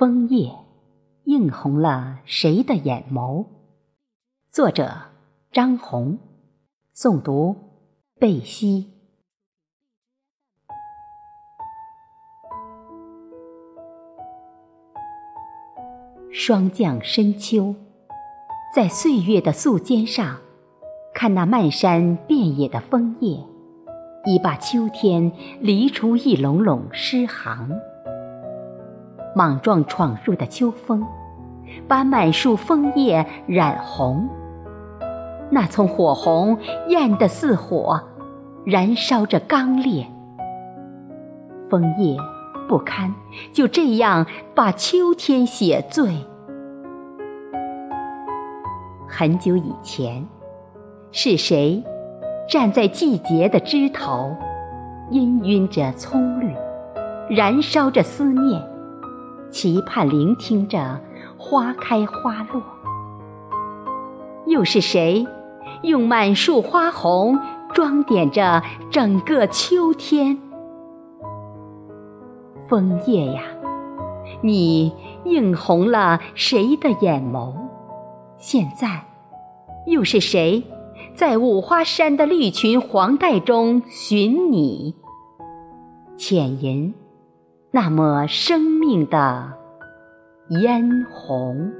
枫叶映红了谁的眼眸？作者：张红，诵读：贝西。霜降深秋，在岁月的素笺上，看那漫山遍野的枫叶，已把秋天犁出一垄垄诗行。莽撞闯入的秋风，把满树枫叶染红。那丛火红艳得似火，燃烧着刚烈。枫叶不堪就这样把秋天写醉。很久以前，是谁站在季节的枝头，氤氲着葱绿，燃烧着思念？期盼聆听着花开花落，又是谁用满树花红装点着整个秋天？枫叶呀，你映红了谁的眼眸？现在，又是谁在五花山的绿群黄带中寻你？浅吟。那么，生映的嫣红。